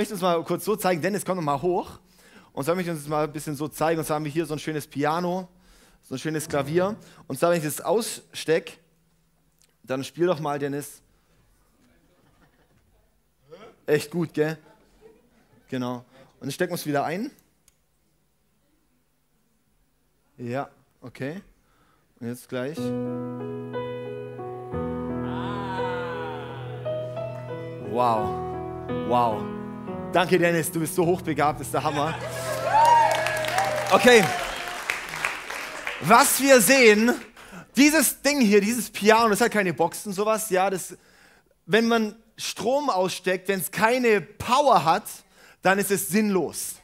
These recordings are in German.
möchte uns mal kurz so zeigen. Dennis, komm noch mal hoch. Und zwar möchte ich uns mal ein bisschen so zeigen. Und zwar haben wir hier so ein schönes Piano, so ein schönes Klavier. Und zwar, wenn ich das ausstecke, dann spiel doch mal, Dennis. Echt gut, gell? Genau. Und dann stecken wir es wieder ein. Ja, okay. Und jetzt gleich. Wow. Wow. Danke, Dennis, du bist so hochbegabt, ist der Hammer. Okay. Was wir sehen, dieses Ding hier, dieses Piano, das hat keine Boxen, sowas, ja, das, wenn man Strom aussteckt, wenn es keine Power hat, dann ist es sinnlos.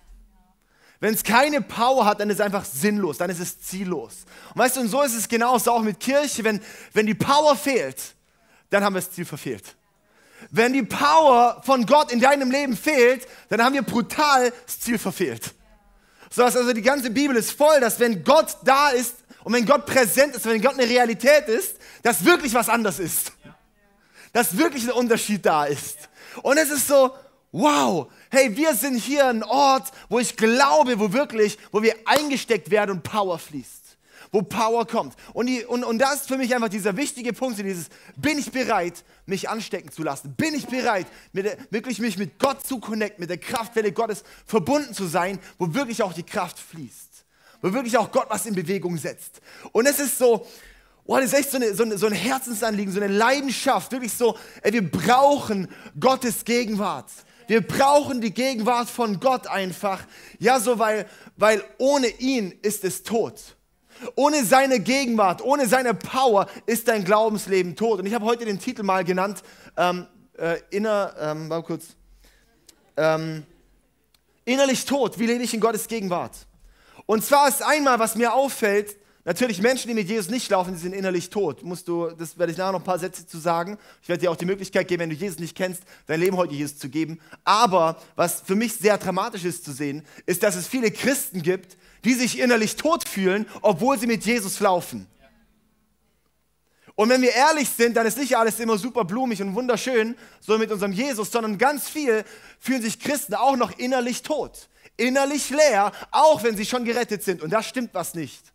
Wenn es keine Power hat, dann ist es einfach sinnlos, dann ist es ziellos. Und weißt du, und so ist es genauso auch mit Kirche, wenn, wenn die Power fehlt, dann haben wir das Ziel verfehlt. Wenn die Power von Gott in deinem Leben fehlt, dann haben wir brutal das Ziel verfehlt. So dass also die ganze Bibel ist voll, dass wenn Gott da ist und wenn Gott präsent ist, wenn Gott eine Realität ist, dass wirklich was anders ist. Dass wirklich ein Unterschied da ist. Und es ist so, wow, hey, wir sind hier ein Ort, wo ich glaube, wo wirklich, wo wir eingesteckt werden und Power fließt wo Power kommt. Und, die, und, und das ist für mich einfach dieser wichtige Punkt, dieses, bin ich bereit, mich anstecken zu lassen? Bin ich bereit, mit wirklich mich mit Gott zu connecten, mit der Kraftwelle Gottes verbunden zu sein, wo wirklich auch die Kraft fließt? Wo wirklich auch Gott was in Bewegung setzt? Und es ist so, Oh, das ist echt so, eine, so, eine, so ein Herzensanliegen, so eine Leidenschaft. Wirklich so, ey, wir brauchen Gottes Gegenwart. Wir brauchen die Gegenwart von Gott einfach. Ja, so, weil, weil ohne ihn ist es tot. Ohne seine Gegenwart, ohne seine Power ist dein Glaubensleben tot. Und ich habe heute den Titel mal genannt, ähm, äh, inner, ähm, mal kurz, ähm, innerlich tot, wie lebe ich in Gottes Gegenwart? Und zwar ist einmal, was mir auffällt, natürlich Menschen, die mit Jesus nicht laufen, die sind innerlich tot. Musst du, das werde ich nachher noch ein paar Sätze zu sagen. Ich werde dir auch die Möglichkeit geben, wenn du Jesus nicht kennst, dein Leben heute Jesus zu geben. Aber was für mich sehr dramatisch ist zu sehen, ist, dass es viele Christen gibt, die sich innerlich tot fühlen, obwohl sie mit Jesus laufen. Und wenn wir ehrlich sind, dann ist nicht alles immer super blumig und wunderschön, so mit unserem Jesus, sondern ganz viel fühlen sich Christen auch noch innerlich tot, innerlich leer, auch wenn sie schon gerettet sind. Und da stimmt was nicht.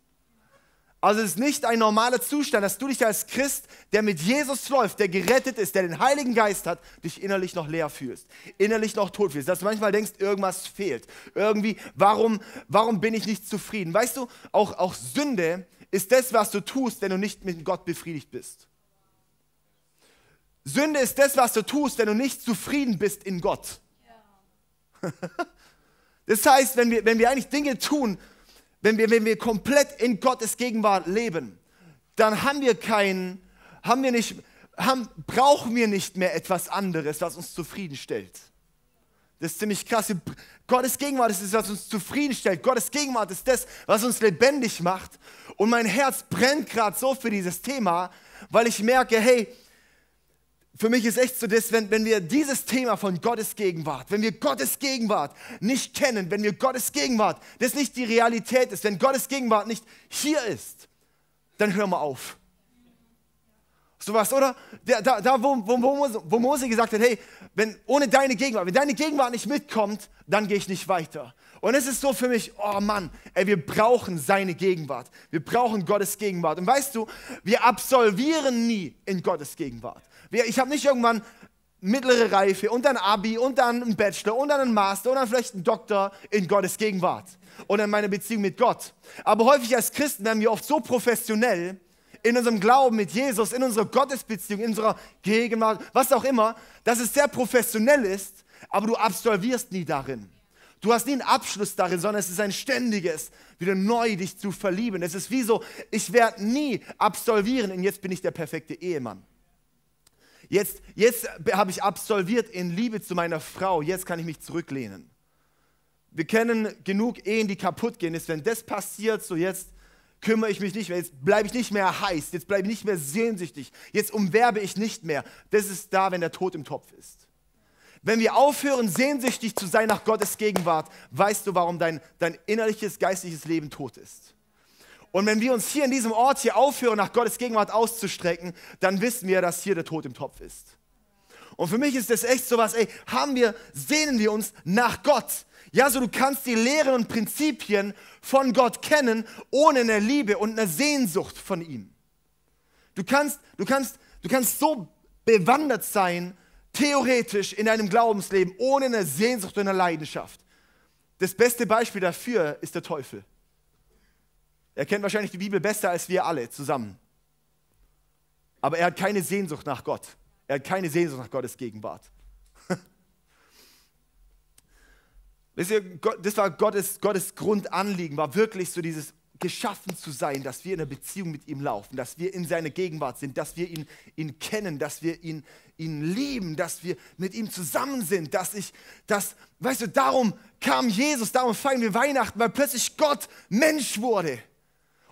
Also es ist nicht ein normaler Zustand, dass du dich als Christ, der mit Jesus läuft, der gerettet ist, der den Heiligen Geist hat, dich innerlich noch leer fühlst, innerlich noch tot fühlst, dass du manchmal denkst, irgendwas fehlt. Irgendwie, warum, warum bin ich nicht zufrieden? Weißt du, auch, auch Sünde ist das, was du tust, wenn du nicht mit Gott befriedigt bist. Sünde ist das, was du tust, wenn du nicht zufrieden bist in Gott. Ja. Das heißt, wenn wir, wenn wir eigentlich Dinge tun, wenn wir, wenn wir komplett in Gottes Gegenwart leben, dann haben wir keinen, haben wir nicht, haben, brauchen wir nicht mehr etwas anderes, was uns zufriedenstellt. Das ist ziemlich krass. Gottes Gegenwart ist das, was uns zufriedenstellt. Gottes Gegenwart ist das, was uns lebendig macht. Und mein Herz brennt gerade so für dieses Thema, weil ich merke, hey, für mich ist echt so das, wenn, wenn wir dieses Thema von Gottes Gegenwart, wenn wir Gottes Gegenwart nicht kennen, wenn wir Gottes Gegenwart, das nicht die Realität ist, wenn Gottes Gegenwart nicht hier ist, dann hören wir auf. So was, oder? Da, da, wo, wo, wo Mose gesagt hat, hey, wenn ohne deine Gegenwart, wenn deine Gegenwart nicht mitkommt, dann gehe ich nicht weiter. Und es ist so für mich, oh Mann, ey, wir brauchen seine Gegenwart. Wir brauchen Gottes Gegenwart. Und weißt du, wir absolvieren nie in Gottes Gegenwart. Ich habe nicht irgendwann mittlere Reife und dann Abi und dann ein Bachelor und dann ein Master und dann vielleicht ein Doktor in Gottes Gegenwart oder in meiner Beziehung mit Gott. Aber häufig als Christen werden wir oft so professionell in unserem Glauben mit Jesus, in unserer Gottesbeziehung, in unserer Gegenwart, was auch immer, dass es sehr professionell ist, aber du absolvierst nie darin. Du hast nie einen Abschluss darin, sondern es ist ein ständiges, wieder neu dich zu verlieben. Es ist wie so, ich werde nie absolvieren und jetzt bin ich der perfekte Ehemann. Jetzt, jetzt habe ich absolviert in Liebe zu meiner Frau, jetzt kann ich mich zurücklehnen. Wir kennen genug Ehen, die kaputt gehen. Ist, wenn das passiert, so jetzt kümmere ich mich nicht mehr, jetzt bleibe ich nicht mehr heiß, jetzt bleibe ich nicht mehr sehnsüchtig, jetzt umwerbe ich nicht mehr. Das ist da, wenn der Tod im Topf ist. Wenn wir aufhören, sehnsüchtig zu sein nach Gottes Gegenwart, weißt du, warum dein, dein innerliches, geistliches Leben tot ist. Und wenn wir uns hier in diesem Ort hier aufhören, nach Gottes Gegenwart auszustrecken, dann wissen wir, dass hier der Tod im Topf ist. Und für mich ist das echt so was, ey, haben wir, sehnen wir uns nach Gott. Ja, so du kannst die Lehren und Prinzipien von Gott kennen, ohne eine Liebe und eine Sehnsucht von ihm. Du kannst, du kannst, du kannst so bewandert sein, theoretisch in deinem Glaubensleben, ohne eine Sehnsucht und eine Leidenschaft. Das beste Beispiel dafür ist der Teufel. Er kennt wahrscheinlich die Bibel besser als wir alle zusammen. Aber er hat keine Sehnsucht nach Gott. Er hat keine Sehnsucht nach Gottes Gegenwart. Wisst ihr, das war Gottes, Gottes Grundanliegen, war wirklich so dieses geschaffen zu sein, dass wir in einer Beziehung mit ihm laufen, dass wir in seiner Gegenwart sind, dass wir ihn, ihn kennen, dass wir ihn, ihn lieben, dass wir mit ihm zusammen sind, dass ich, dass, weißt du, darum kam Jesus, darum feiern wir Weihnachten, weil plötzlich Gott Mensch wurde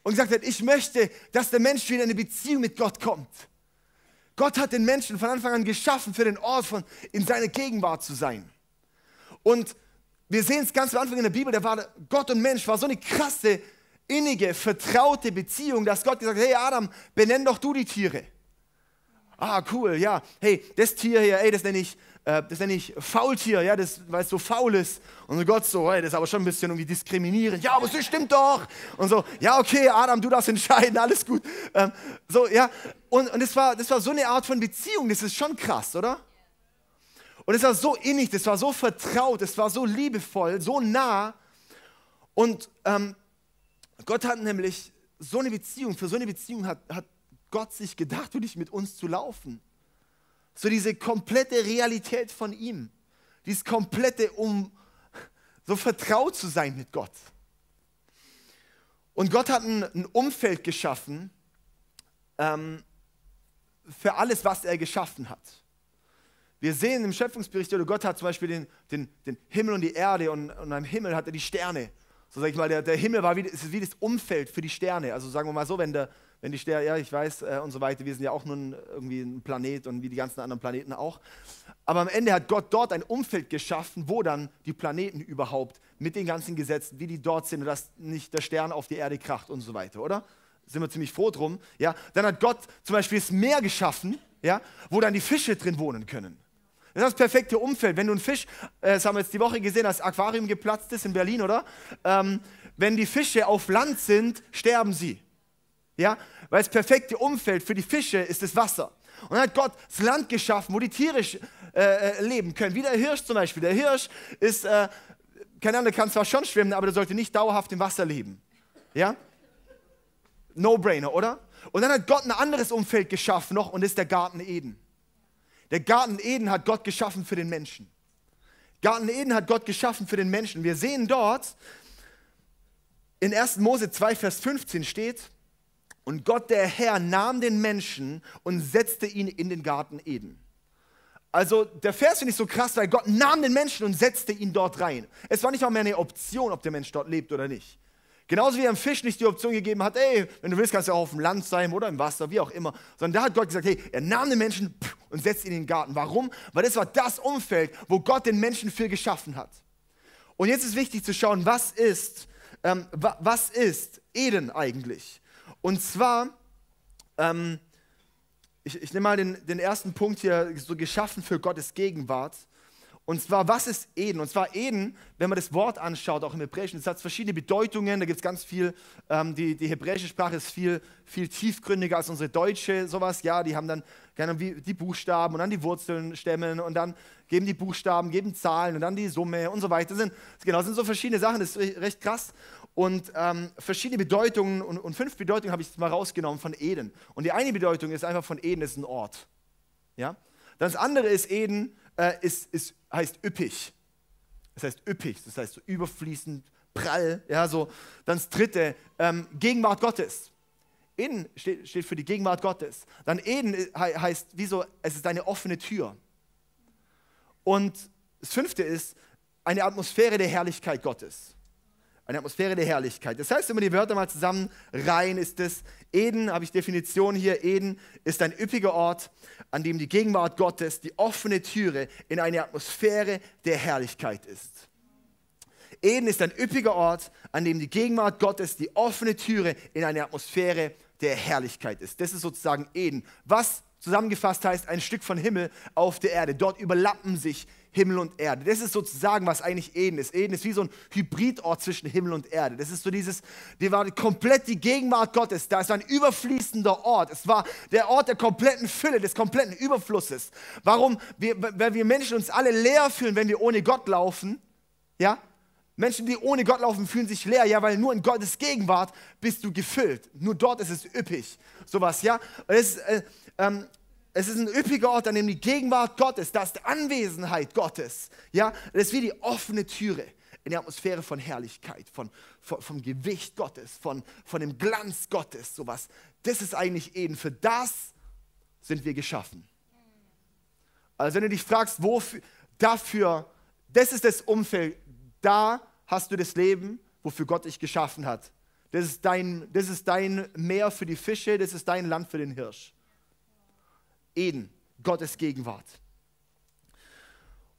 und gesagt hat, ich möchte, dass der Mensch wieder in eine Beziehung mit Gott kommt. Gott hat den Menschen von Anfang an geschaffen, für den Ort von in seiner Gegenwart zu sein. Und wir sehen es ganz am Anfang in der Bibel, da war Gott und Mensch, war so eine krasse, innige, vertraute Beziehung, dass Gott gesagt hat, hey Adam, benenn doch du die Tiere. Ah, cool, ja. Hey, das Tier hier, ey, das nenne ich äh, das nenne ich Faultier, ja, das, weil es so faul ist. Und so Gott so, hey, das ist aber schon ein bisschen irgendwie diskriminierend. Ja, aber das stimmt doch. Und so, ja, okay, Adam, du darfst entscheiden, alles gut. Ähm, so, ja, und, und das, war, das war so eine Art von Beziehung, das ist schon krass, oder? Und es war so innig, das war so vertraut, es war so liebevoll, so nah. Und ähm, Gott hat nämlich so eine Beziehung, für so eine Beziehung hat, hat Gott sich gedacht, wirklich mit uns zu laufen. So diese komplette Realität von ihm. Dieses komplette, um so vertraut zu sein mit Gott. Und Gott hat ein, ein Umfeld geschaffen ähm, für alles, was er geschaffen hat. Wir sehen im Schöpfungsbericht, oder Gott hat zum Beispiel den, den, den Himmel und die Erde und, und am Himmel hat er die Sterne. So sag ich mal, der, der Himmel war wie, ist wie das Umfeld für die Sterne. Also sagen wir mal so, wenn der, wenn die Sterne, ja, ich weiß äh, und so weiter, wir sind ja auch nur irgendwie ein Planet und wie die ganzen anderen Planeten auch. Aber am Ende hat Gott dort ein Umfeld geschaffen, wo dann die Planeten überhaupt mit den ganzen Gesetzen, wie die dort sind dass nicht der Stern auf die Erde kracht und so weiter, oder? Sind wir ziemlich froh drum. Ja? Dann hat Gott zum Beispiel das Meer geschaffen, ja, wo dann die Fische drin wohnen können. Das ist das perfekte Umfeld. Wenn du einen Fisch, äh, das haben wir jetzt die Woche gesehen, als Aquarium geplatzt ist in Berlin, oder? Ähm, wenn die Fische auf Land sind, sterben sie. Ja? Weil das perfekte Umfeld für die Fische ist das Wasser. Und dann hat Gott das Land geschaffen, wo die Tiere äh, äh, leben können. Wie der Hirsch zum Beispiel. Der Hirsch ist, äh, keine Ahnung, der kann zwar schon schwimmen, aber der sollte nicht dauerhaft im Wasser leben. Ja? No-brainer, oder? Und dann hat Gott ein anderes Umfeld geschaffen noch und das ist der Garten Eden. Der Garten Eden hat Gott geschaffen für den Menschen. Garten Eden hat Gott geschaffen für den Menschen. Wir sehen dort, in 1. Mose 2, Vers 15 steht, und Gott der Herr nahm den Menschen und setzte ihn in den Garten Eden. Also der Vers finde ich so krass, weil Gott nahm den Menschen und setzte ihn dort rein. Es war nicht mal mehr eine Option, ob der Mensch dort lebt oder nicht. Genauso wie er dem Fisch nicht die Option gegeben hat, ey, wenn du willst, kannst du auch auf dem Land sein oder im Wasser, wie auch immer. Sondern da hat Gott gesagt, hey, er nahm den Menschen und setzte ihn in den Garten. Warum? Weil das war das Umfeld, wo Gott den Menschen für geschaffen hat. Und jetzt ist wichtig zu schauen, was ist, ähm, was ist Eden eigentlich? Und zwar, ähm, ich, ich nehme mal den, den ersten Punkt hier, so geschaffen für Gottes Gegenwart. Und zwar, was ist Eden? Und zwar Eden, wenn man das Wort anschaut, auch im Hebräischen, es hat verschiedene Bedeutungen, da gibt es ganz viel, ähm, die, die hebräische Sprache ist viel, viel tiefgründiger als unsere deutsche, sowas, ja, die haben dann gerne die Buchstaben und dann die Wurzeln stemmen und dann geben die Buchstaben, geben Zahlen und dann die Summe und so weiter. Das sind, genau, das sind so verschiedene Sachen, das ist recht krass und ähm, verschiedene Bedeutungen und, und fünf Bedeutungen habe ich jetzt mal rausgenommen von Eden. Und die eine Bedeutung ist einfach von Eden ist ein Ort. Ja? Das andere ist Eden, äh, ist, ist, heißt üppig. Das heißt üppig, das heißt so überfließend, prall. Ja, so. Dann das dritte, ähm, Gegenwart Gottes. Eden steht, steht, für die Gegenwart Gottes. Dann Eden heißt, wieso, es ist eine offene Tür. Und das fünfte ist eine Atmosphäre der Herrlichkeit Gottes eine Atmosphäre der Herrlichkeit. Das heißt, wenn man die Wörter mal zusammen rein, ist es Eden, habe ich Definition hier, Eden ist ein üppiger Ort, an dem die Gegenwart Gottes, die offene Türe in eine Atmosphäre der Herrlichkeit ist. Eden ist ein üppiger Ort, an dem die Gegenwart Gottes, die offene Türe in eine Atmosphäre der Herrlichkeit ist. Das ist sozusagen Eden. Was zusammengefasst heißt ein Stück von Himmel auf der Erde. Dort überlappen sich Himmel und Erde. Das ist sozusagen, was eigentlich Eden ist. Eden ist wie so ein Hybridort zwischen Himmel und Erde. Das ist so dieses, die war komplett die Gegenwart Gottes. Da ist ein überfließender Ort. Es war der Ort der kompletten Fülle, des kompletten Überflusses. Warum? Wir, weil wir Menschen uns alle leer fühlen, wenn wir ohne Gott laufen. Ja? Menschen, die ohne Gott laufen, fühlen sich leer, ja, weil nur in Gottes Gegenwart bist du gefüllt. Nur dort ist es üppig. Sowas, ja. Es, äh, ähm, es ist ein üppiger Ort, an dem die Gegenwart Gottes, da ist die Anwesenheit Gottes. Ja, das ist wie die offene Türe in der Atmosphäre von Herrlichkeit, von, von, vom Gewicht Gottes, von, von dem Glanz Gottes, sowas. Das ist eigentlich Eden. Für das sind wir geschaffen. Also wenn du dich fragst, wofür, dafür, das ist das Umfeld, da hast du das Leben, wofür Gott dich geschaffen hat. Das ist, dein, das ist dein Meer für die Fische, das ist dein Land für den Hirsch. Eden, Gottes Gegenwart.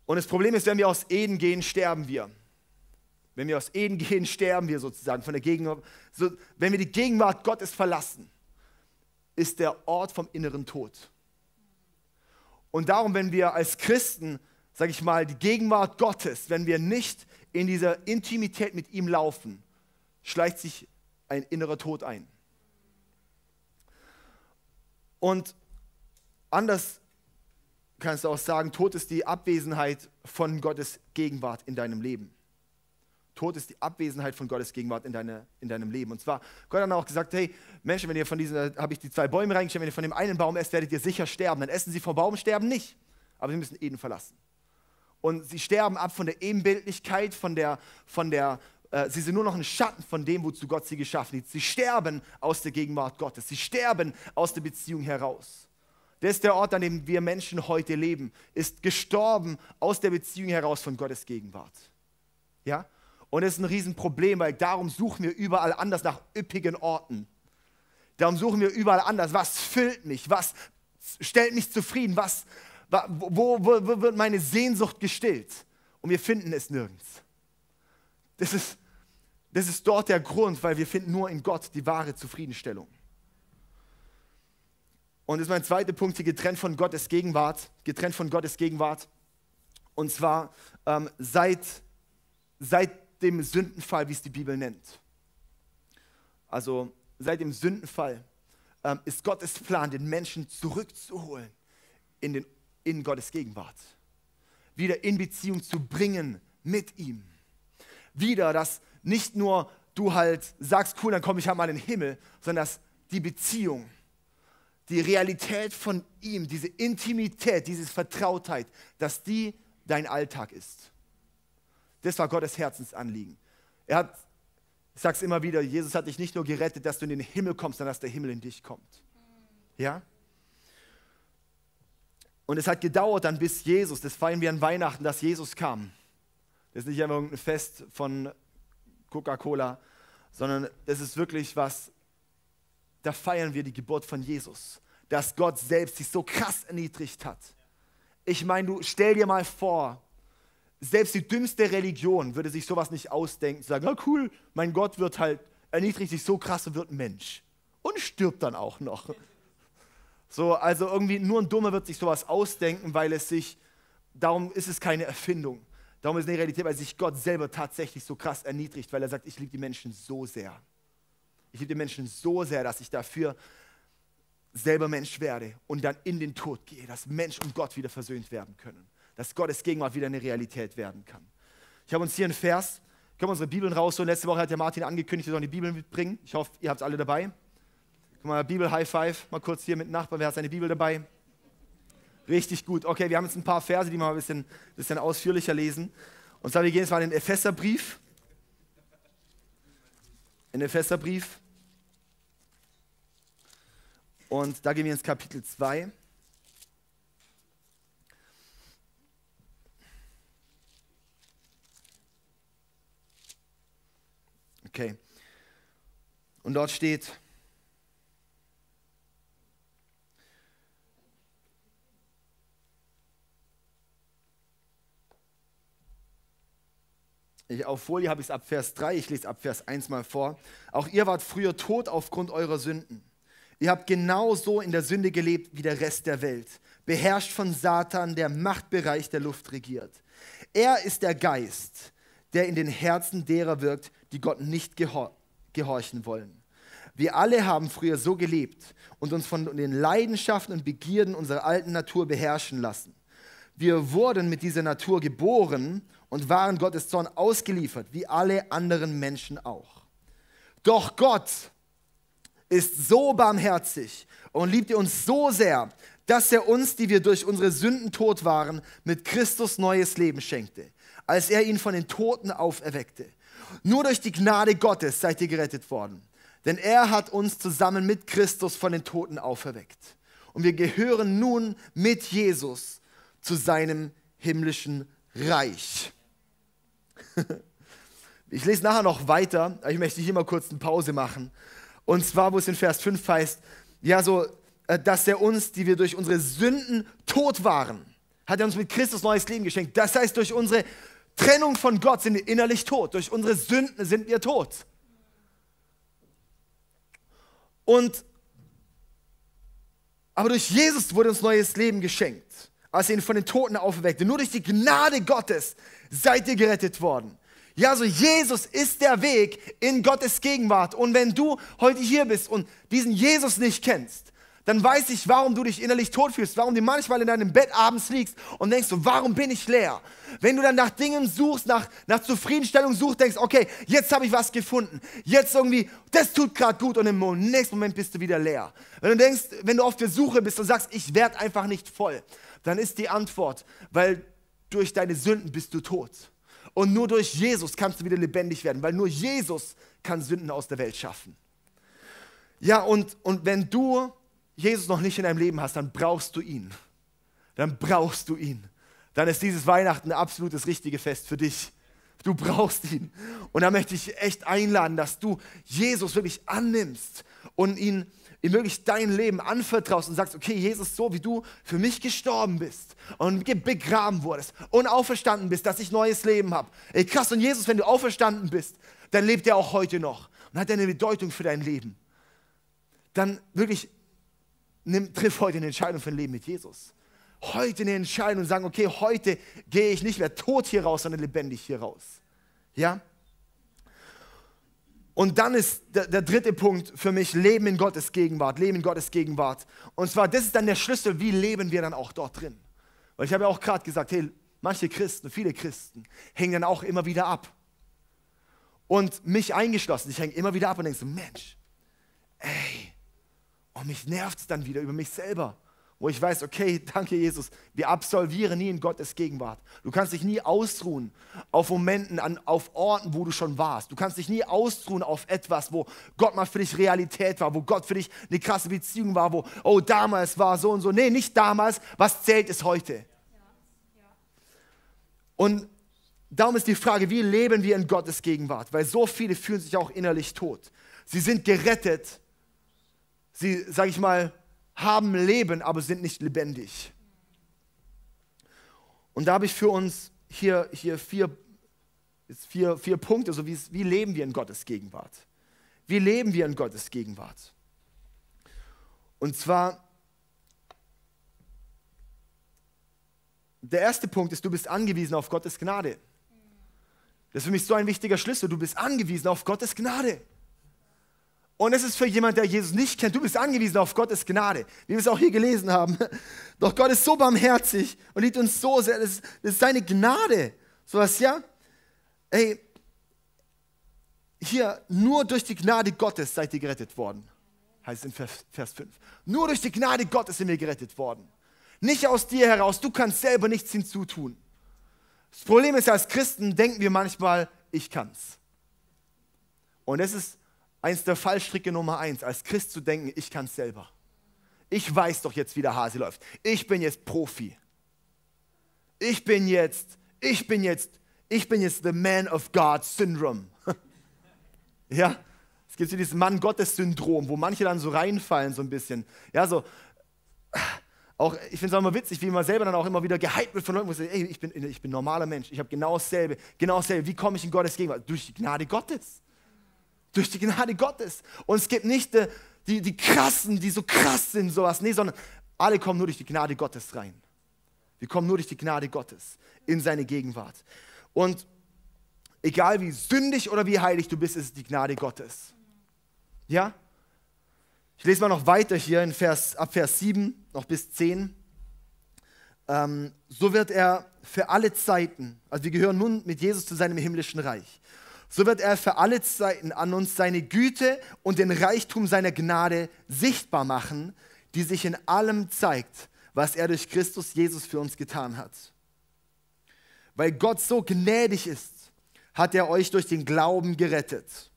Und das Problem ist, wenn wir aus Eden gehen, sterben wir. Wenn wir aus Eden gehen, sterben wir sozusagen von der Gegenwart. So, wenn wir die Gegenwart Gottes verlassen, ist der Ort vom inneren Tod. Und darum, wenn wir als Christen, sage ich mal, die Gegenwart Gottes, wenn wir nicht in dieser Intimität mit ihm laufen, schleicht sich ein innerer Tod ein. Und anders kannst du auch sagen, Tod ist die Abwesenheit von Gottes Gegenwart in deinem Leben. Tod ist die Abwesenheit von Gottes Gegenwart in, deine, in deinem Leben. Und zwar, Gott hat auch gesagt, hey, Menschen, wenn ihr von diesen, habe ich die zwei Bäume reingestellt, wenn ihr von dem einen Baum esst, werdet ihr sicher sterben. Dann essen sie vom Baum, sterben nicht. Aber sie müssen Eden verlassen. Und sie sterben ab von der Ebenbildlichkeit, von der, von der, äh, sie sind nur noch ein Schatten von dem, wozu Gott sie geschaffen hat. Sie sterben aus der Gegenwart Gottes. Sie sterben aus der Beziehung heraus. Das ist der Ort, an dem wir Menschen heute leben, ist gestorben aus der Beziehung heraus von Gottes Gegenwart. Ja? Und das ist ein Riesenproblem, weil darum suchen wir überall anders nach üppigen Orten. Darum suchen wir überall anders. Was füllt mich? Was stellt mich zufrieden? Was, wo, wo, wo wird meine Sehnsucht gestillt? Und wir finden es nirgends. Das ist, das ist dort der Grund, weil wir finden nur in Gott die wahre Zufriedenstellung. Und das ist mein zweiter Punkt hier, getrennt von Gottes Gegenwart. Getrennt von Gottes Gegenwart. Und zwar ähm, seit, seit dem Sündenfall, wie es die Bibel nennt. Also seit dem Sündenfall ähm, ist Gottes Plan, den Menschen zurückzuholen in, den, in Gottes Gegenwart. Wieder in Beziehung zu bringen mit ihm. Wieder, dass nicht nur du halt sagst, cool, dann komme ich halt mal in den Himmel, sondern dass die Beziehung, die Realität von ihm, diese Intimität, diese Vertrautheit, dass die dein Alltag ist. Das war Gottes Herzensanliegen. Er hat, ich sage es immer wieder, Jesus hat dich nicht nur gerettet, dass du in den Himmel kommst, sondern dass der Himmel in dich kommt. Ja? Und es hat gedauert dann bis Jesus, das feiern wir an Weihnachten, dass Jesus kam. Das ist nicht einfach ein Fest von Coca-Cola, sondern das ist wirklich was, da feiern wir die Geburt von Jesus, dass Gott selbst sich so krass erniedrigt hat. Ich meine, du stell dir mal vor, selbst die dümmste Religion würde sich sowas nicht ausdenken, sagen, na cool, mein Gott wird halt, erniedrigt sich so krass und wird ein Mensch. Und stirbt dann auch noch. So, also irgendwie nur ein Dummer wird sich sowas ausdenken, weil es sich, darum ist es keine Erfindung. Darum ist es eine Realität, weil sich Gott selber tatsächlich so krass erniedrigt, weil er sagt, ich liebe die Menschen so sehr. Ich liebe Menschen so sehr, dass ich dafür selber Mensch werde und dann in den Tod gehe, dass Mensch und Gott wieder versöhnt werden können dass Gottes Gegenwart wieder eine Realität werden kann. Ich habe uns hier einen Vers, können wir unsere Bibeln rausholen. Letzte Woche hat der Martin angekündigt, wir sollen die Bibeln mitbringen. Ich hoffe, ihr habt es alle dabei. Guck mal, Bibel High Five, mal kurz hier mit Nachbarn, wer hat seine Bibel dabei? Richtig gut. Okay, wir haben jetzt ein paar Verse, die wir mal ein bisschen, bisschen ausführlicher lesen. Und zwar, wir gehen jetzt mal in den Epheserbrief. In Epheserbrief. Und da gehen wir ins Kapitel 2. Okay. Und dort steht, Ich, auf Folie habe ich es ab Vers 3, ich lese ab Vers 1 mal vor. Auch ihr wart früher tot aufgrund eurer Sünden. Ihr habt genauso in der Sünde gelebt wie der Rest der Welt, beherrscht von Satan, der Machtbereich der Luft regiert. Er ist der Geist, der in den Herzen derer wirkt, die Gott nicht gehor gehorchen wollen. Wir alle haben früher so gelebt und uns von den Leidenschaften und Begierden unserer alten Natur beherrschen lassen. Wir wurden mit dieser Natur geboren und waren Gottes Zorn ausgeliefert, wie alle anderen Menschen auch. Doch Gott ist so barmherzig und liebt uns so sehr, dass er uns, die wir durch unsere Sünden tot waren, mit Christus neues Leben schenkte, als er ihn von den Toten auferweckte. Nur durch die Gnade Gottes seid ihr gerettet worden, denn er hat uns zusammen mit Christus von den Toten auferweckt. Und wir gehören nun mit Jesus zu seinem himmlischen Reich. Ich lese nachher noch weiter, aber ich möchte hier mal kurz eine Pause machen. Und zwar, wo es in Vers 5 heißt, ja, so, äh, dass er uns, die wir durch unsere Sünden tot waren, hat er uns mit Christus neues Leben geschenkt. Das heißt, durch unsere Trennung von Gott sind wir innerlich tot. Durch unsere Sünden sind wir tot. Und aber durch Jesus wurde uns neues Leben geschenkt, als er ihn von den Toten auferweckte. Nur durch die Gnade Gottes seid ihr gerettet worden. Ja, so Jesus ist der Weg in Gottes Gegenwart. Und wenn du heute hier bist und diesen Jesus nicht kennst, dann weiß ich, warum du dich innerlich tot fühlst, warum du manchmal in deinem Bett abends liegst und denkst, warum bin ich leer? Wenn du dann nach Dingen suchst, nach, nach Zufriedenstellung suchst, denkst, okay, jetzt habe ich was gefunden, jetzt irgendwie, das tut gerade gut und im nächsten Moment bist du wieder leer. Wenn du denkst, wenn du auf der Suche bist und sagst, ich werde einfach nicht voll, dann ist die Antwort, weil durch deine Sünden bist du tot. Und nur durch Jesus kannst du wieder lebendig werden, weil nur Jesus kann Sünden aus der Welt schaffen. Ja, und, und wenn du Jesus noch nicht in deinem Leben hast, dann brauchst du ihn. Dann brauchst du ihn. Dann ist dieses Weihnachten ein absolutes richtige Fest für dich. Du brauchst ihn. Und da möchte ich echt einladen, dass du Jesus wirklich annimmst und ihn ihm wirklich dein Leben anvertraust und sagst, okay, Jesus, so wie du für mich gestorben bist und begraben wurdest und auferstanden bist, dass ich neues Leben habe. Ey, krass, und Jesus, wenn du auferstanden bist, dann lebt er auch heute noch und hat eine Bedeutung für dein Leben. Dann wirklich nimm, triff heute eine Entscheidung für ein Leben mit Jesus. Heute eine Entscheidung und sagen, okay, heute gehe ich nicht mehr tot hier raus, sondern lebendig hier raus. Ja? Und dann ist der, der, dritte Punkt für mich, Leben in Gottes Gegenwart, Leben in Gottes Gegenwart. Und zwar, das ist dann der Schlüssel, wie leben wir dann auch dort drin. Weil ich habe ja auch gerade gesagt, hey, manche Christen, viele Christen hängen dann auch immer wieder ab. Und mich eingeschlossen, ich hänge immer wieder ab und denke so, Mensch, ey, und mich nervt es dann wieder über mich selber wo ich weiß, okay, danke Jesus, wir absolvieren nie in Gottes Gegenwart. Du kannst dich nie ausruhen auf Momenten, an, auf Orten, wo du schon warst. Du kannst dich nie ausruhen auf etwas, wo Gott mal für dich Realität war, wo Gott für dich eine krasse Beziehung war, wo, oh, damals war so und so. Nee, nicht damals, was zählt ist heute. Und darum ist die Frage, wie leben wir in Gottes Gegenwart? Weil so viele fühlen sich auch innerlich tot. Sie sind gerettet. Sie, sag ich mal, haben Leben, aber sind nicht lebendig. Und da habe ich für uns hier, hier vier, vier, vier Punkte, so wie, wie leben wir in Gottes Gegenwart. Wie leben wir in Gottes Gegenwart? Und zwar, der erste Punkt ist, du bist angewiesen auf Gottes Gnade. Das ist für mich so ein wichtiger Schlüssel. Du bist angewiesen auf Gottes Gnade. Und es ist für jemand, der Jesus nicht kennt, du bist angewiesen auf Gottes Gnade, wie wir es auch hier gelesen haben. Doch Gott ist so barmherzig und liebt uns so sehr. Das ist, das ist seine Gnade. So was, ja? Ey, hier, nur durch die Gnade Gottes seid ihr gerettet worden. Heißt in Vers, Vers 5. Nur durch die Gnade Gottes sind wir gerettet worden. Nicht aus dir heraus, du kannst selber nichts hinzutun. Das Problem ist, als Christen denken wir manchmal, ich kann's. Und das ist eins der Fallstricke Nummer eins, als Christ zu denken, ich kann es selber. Ich weiß doch jetzt, wie der Hase läuft. Ich bin jetzt Profi. Ich bin jetzt, ich bin jetzt, ich bin jetzt the man of God Syndrome. ja, es gibt so dieses Mann-Gottes-Syndrom, wo manche dann so reinfallen, so ein bisschen. Ja, so, auch, ich finde es auch immer witzig, wie man selber dann auch immer wieder gehypt wird von Leuten, wo sie ey, ich bin, ich bin normaler Mensch, ich habe genau dasselbe, genau dasselbe. Wie komme ich in Gottes Gegenwart? Durch die Gnade Gottes. Durch die Gnade Gottes. Und es gibt nicht the, die, die krassen, die so krass sind, sowas. Nee, sondern alle kommen nur durch die Gnade Gottes rein. Wir kommen nur durch die Gnade Gottes in seine Gegenwart. Und egal wie sündig oder wie heilig du bist, ist es die Gnade Gottes. Ja? Ich lese mal noch weiter hier in Vers, ab Vers 7 noch bis 10. Ähm, so wird er für alle Zeiten, also wir gehören nun mit Jesus zu seinem himmlischen Reich, so wird er für alle Zeiten an uns seine Güte und den Reichtum seiner Gnade sichtbar machen, die sich in allem zeigt, was er durch Christus Jesus für uns getan hat. Weil Gott so gnädig ist, hat er euch durch den Glauben gerettet.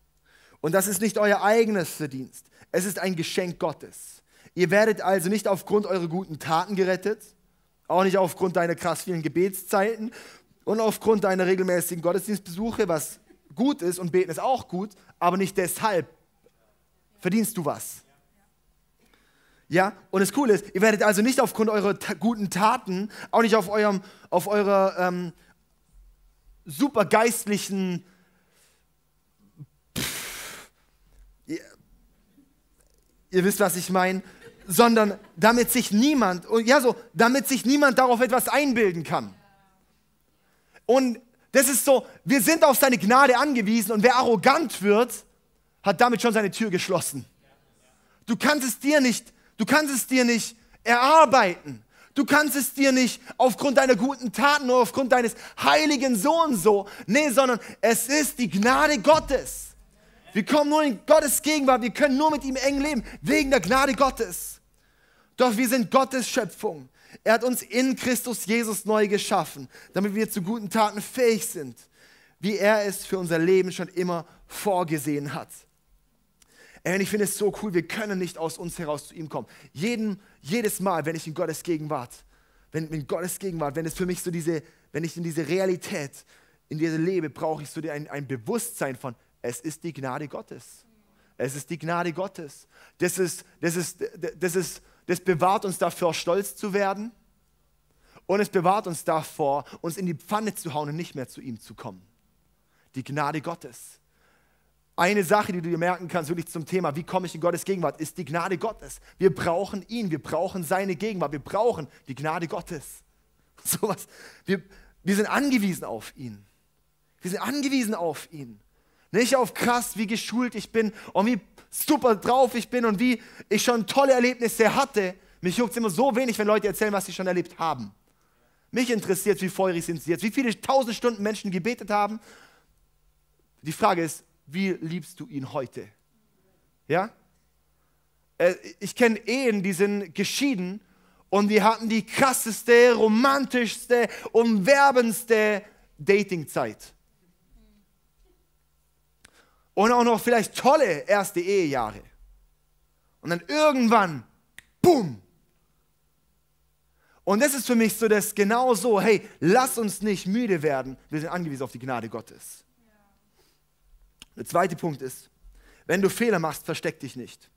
Und das ist nicht euer eigenes Verdienst, es ist ein Geschenk Gottes. Ihr werdet also nicht aufgrund eurer guten Taten gerettet, auch nicht aufgrund deiner krass vielen Gebetszeiten und aufgrund deiner regelmäßigen Gottesdienstbesuche, was gut ist und beten ist auch gut, aber nicht deshalb verdienst du was. Ja, und das Coole ist, ihr werdet also nicht aufgrund eurer ta guten Taten, auch nicht auf, eurem, auf eurer ähm, super geistlichen, pff, ihr, ihr wisst, was ich meine, sondern damit sich niemand, ja so, damit sich niemand darauf etwas einbilden kann. Und das ist so, wir sind auf seine Gnade angewiesen und wer arrogant wird, hat damit schon seine Tür geschlossen. Du kannst es dir nicht, du kannst es dir nicht erarbeiten. Du kannst es dir nicht aufgrund deiner guten Taten oder aufgrund deines heiligen Sohns so. Nee, sondern es ist die Gnade Gottes. Wir kommen nur in Gottes Gegenwart. Wir können nur mit ihm eng leben, wegen der Gnade Gottes. Doch wir sind Gottes Schöpfung. Er hat uns in Christus Jesus neu geschaffen, damit wir zu guten Taten fähig sind, wie er es für unser Leben schon immer vorgesehen hat. Und ich finde es so cool, wir können nicht aus uns heraus zu ihm kommen. Jeden, jedes Mal, wenn ich in Gottes Gegenwart, wenn in Gottes Gegenwart, wenn es für mich so diese, wenn ich in diese Realität, in diese lebe, brauche ich so ein, ein Bewusstsein von, es ist die Gnade Gottes. Es ist die Gnade Gottes. Das ist, das ist, das ist, das bewahrt uns davor, stolz zu werden. Und es bewahrt uns davor, uns in die Pfanne zu hauen und nicht mehr zu ihm zu kommen. Die Gnade Gottes. Eine Sache, die du dir merken kannst, wirklich zum Thema, wie komme ich in Gottes Gegenwart, ist die Gnade Gottes. Wir brauchen ihn, wir brauchen seine Gegenwart, wir brauchen die Gnade Gottes. So was. Wir, wir sind angewiesen auf ihn. Wir sind angewiesen auf ihn. Nicht auf krass, wie geschult ich bin und wie super drauf ich bin und wie ich schon tolle Erlebnisse hatte. Mich juckt es immer so wenig, wenn Leute erzählen, was sie schon erlebt haben. Mich interessiert, wie feurig sind sie jetzt, wie viele tausend Stunden Menschen gebetet haben. Die Frage ist, wie liebst du ihn heute? Ja? Äh, ich kenne Ehen, die sind geschieden und die hatten die krasseste, romantischste, umwerbendste Datingzeit und auch noch vielleicht tolle erste Ehejahre. Und dann irgendwann, boom. Und das ist für mich so das genau so, hey, lass uns nicht müde werden, wir sind angewiesen auf die Gnade Gottes. Der zweite Punkt ist, wenn du Fehler machst, versteck dich nicht.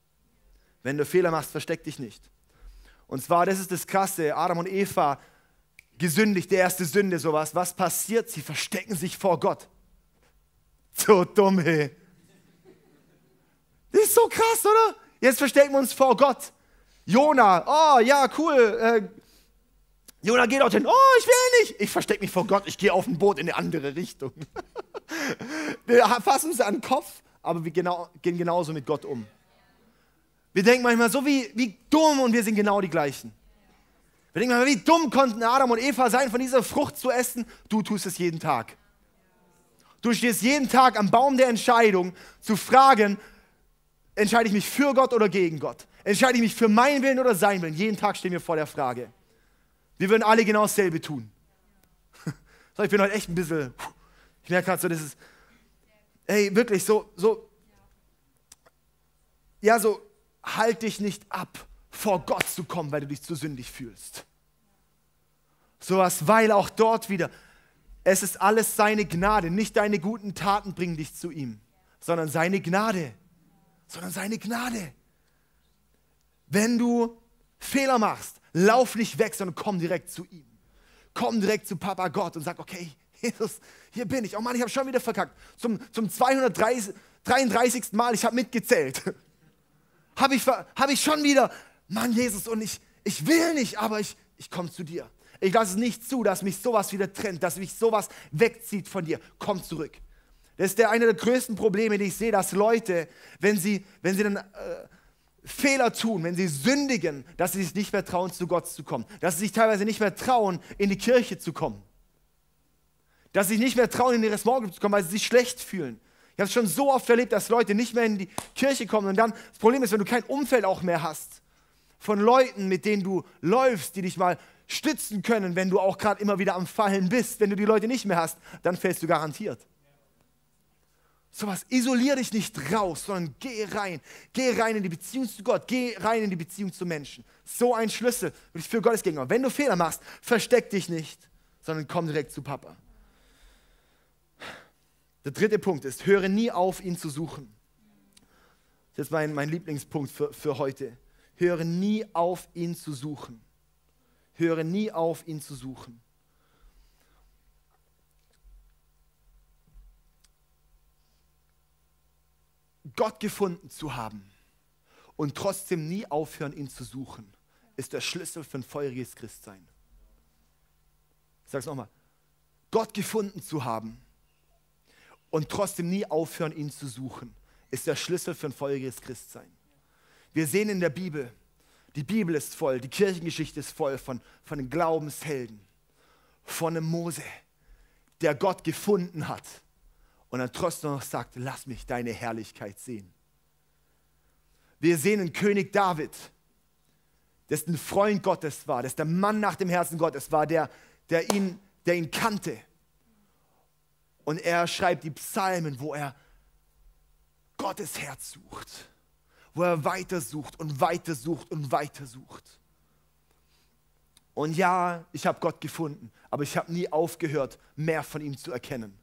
Wenn du Fehler machst, versteck dich nicht. Und zwar, das ist das Krasse, Adam und Eva gesündigt, die erste Sünde, sowas. Was passiert? Sie verstecken sich vor Gott. So dumm, hey. Das ist so krass, oder? Jetzt verstecken wir uns vor Gott. Jona, oh ja, cool. Äh, Jona geht dorthin. Oh, ich will nicht. Ich verstecke mich vor Gott. Ich gehe auf ein Boot in eine andere Richtung. wir fassen uns an den Kopf, aber wir genau, gehen genauso mit Gott um. Wir denken manchmal so wie, wie dumm und wir sind genau die gleichen. Wir denken manchmal, wie dumm konnten Adam und Eva sein, von dieser Frucht zu essen. Du tust es jeden Tag. Du stehst jeden Tag am Baum der Entscheidung zu fragen, entscheide ich mich für Gott oder gegen Gott? Entscheide ich mich für meinen Willen oder seinen Willen? Jeden Tag stehen wir vor der Frage. Wir würden alle genau dasselbe tun. So, ich bin heute echt ein bisschen, ich merke gerade so, das ist, ey, wirklich so, so, ja, so, halt dich nicht ab, vor Gott zu kommen, weil du dich zu sündig fühlst. Sowas, weil auch dort wieder, es ist alles seine Gnade, nicht deine guten Taten bringen dich zu ihm, sondern seine Gnade sondern seine Gnade. Wenn du Fehler machst, lauf nicht weg, sondern komm direkt zu ihm. Komm direkt zu Papa Gott und sag, okay, Jesus, hier bin ich. Oh Mann, ich habe schon wieder verkackt. Zum, zum 233. Mal, ich habe mitgezählt. habe ich, hab ich schon wieder, Mann Jesus, und ich, ich will nicht, aber ich, ich komme zu dir. Ich lasse es nicht zu, dass mich sowas wieder trennt, dass mich sowas wegzieht von dir. Komm zurück. Das ist der, einer der größten Probleme, die ich sehe, dass Leute, wenn sie, wenn sie dann äh, Fehler tun, wenn sie sündigen, dass sie sich nicht mehr trauen, zu Gott zu kommen. Dass sie sich teilweise nicht mehr trauen, in die Kirche zu kommen. Dass sie sich nicht mehr trauen, in die Restaurant zu kommen, weil sie sich schlecht fühlen. Ich habe es schon so oft erlebt, dass Leute nicht mehr in die Kirche kommen. Und dann, das Problem ist, wenn du kein Umfeld auch mehr hast, von Leuten, mit denen du läufst, die dich mal stützen können, wenn du auch gerade immer wieder am Fallen bist. Wenn du die Leute nicht mehr hast, dann fällst du garantiert. Sowas, isolier dich nicht raus, sondern geh rein. Geh rein in die Beziehung zu Gott, geh rein in die Beziehung zu Menschen. So ein Schlüssel für Gottes gegenüber. Wenn du Fehler machst, versteck dich nicht, sondern komm direkt zu Papa. Der dritte Punkt ist, höre nie auf, ihn zu suchen. Das ist mein, mein Lieblingspunkt für, für heute. Höre nie auf, ihn zu suchen. Höre nie auf, ihn zu suchen. Gott gefunden zu haben und trotzdem nie aufhören, ihn zu suchen, ist der Schlüssel für ein feuriges Christsein. Ich sage es nochmal. Gott gefunden zu haben und trotzdem nie aufhören, ihn zu suchen, ist der Schlüssel für ein feuriges Christsein. Wir sehen in der Bibel, die Bibel ist voll, die Kirchengeschichte ist voll von, von den Glaubenshelden, von einem Mose, der Gott gefunden hat und dann trotzdem noch sagt, lass mich deine Herrlichkeit sehen. Wir sehen einen König David, dessen Freund Gottes war, dass der Mann nach dem Herzen Gottes war, der, der, ihn, der ihn kannte. Und er schreibt die Psalmen, wo er Gottes Herz sucht, wo er weitersucht und weitersucht und weitersucht. Und ja, ich habe Gott gefunden, aber ich habe nie aufgehört, mehr von ihm zu erkennen.